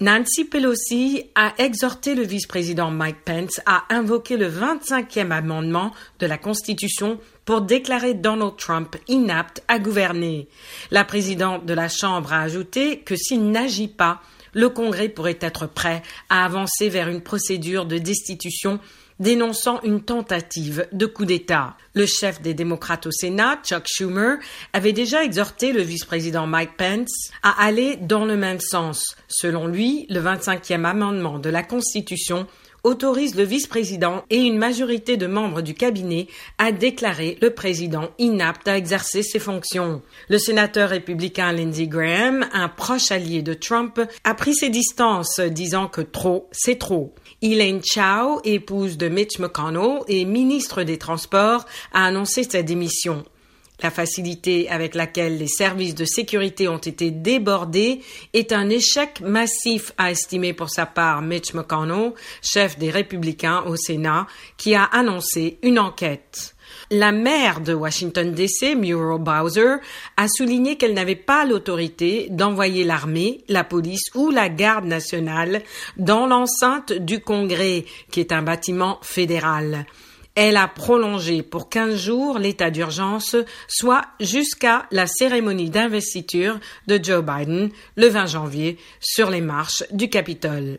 Nancy Pelosi a exhorté le vice-président Mike Pence à invoquer le 25e amendement de la Constitution pour déclarer Donald Trump inapte à gouverner. La présidente de la Chambre a ajouté que s'il n'agit pas, le Congrès pourrait être prêt à avancer vers une procédure de destitution dénonçant une tentative de coup d'État. Le chef des démocrates au Sénat, Chuck Schumer, avait déjà exhorté le vice-président Mike Pence à aller dans le même sens. Selon lui, le 25e amendement de la Constitution autorise le vice-président et une majorité de membres du cabinet à déclarer le président inapte à exercer ses fonctions. Le sénateur républicain Lindsey Graham, un proche allié de Trump, a pris ses distances, disant que trop, c'est trop. Elaine Chao, épouse de Mitch McConnell et ministre des Transports, a annoncé sa démission. La facilité avec laquelle les services de sécurité ont été débordés est un échec massif, a estimé pour sa part Mitch McConnell, chef des républicains au Sénat, qui a annoncé une enquête. La maire de Washington DC, Muriel Bowser, a souligné qu'elle n'avait pas l'autorité d'envoyer l'armée, la police ou la garde nationale dans l'enceinte du Congrès, qui est un bâtiment fédéral. Elle a prolongé pour 15 jours l'état d'urgence, soit jusqu'à la cérémonie d'investiture de Joe Biden le 20 janvier sur les marches du Capitole.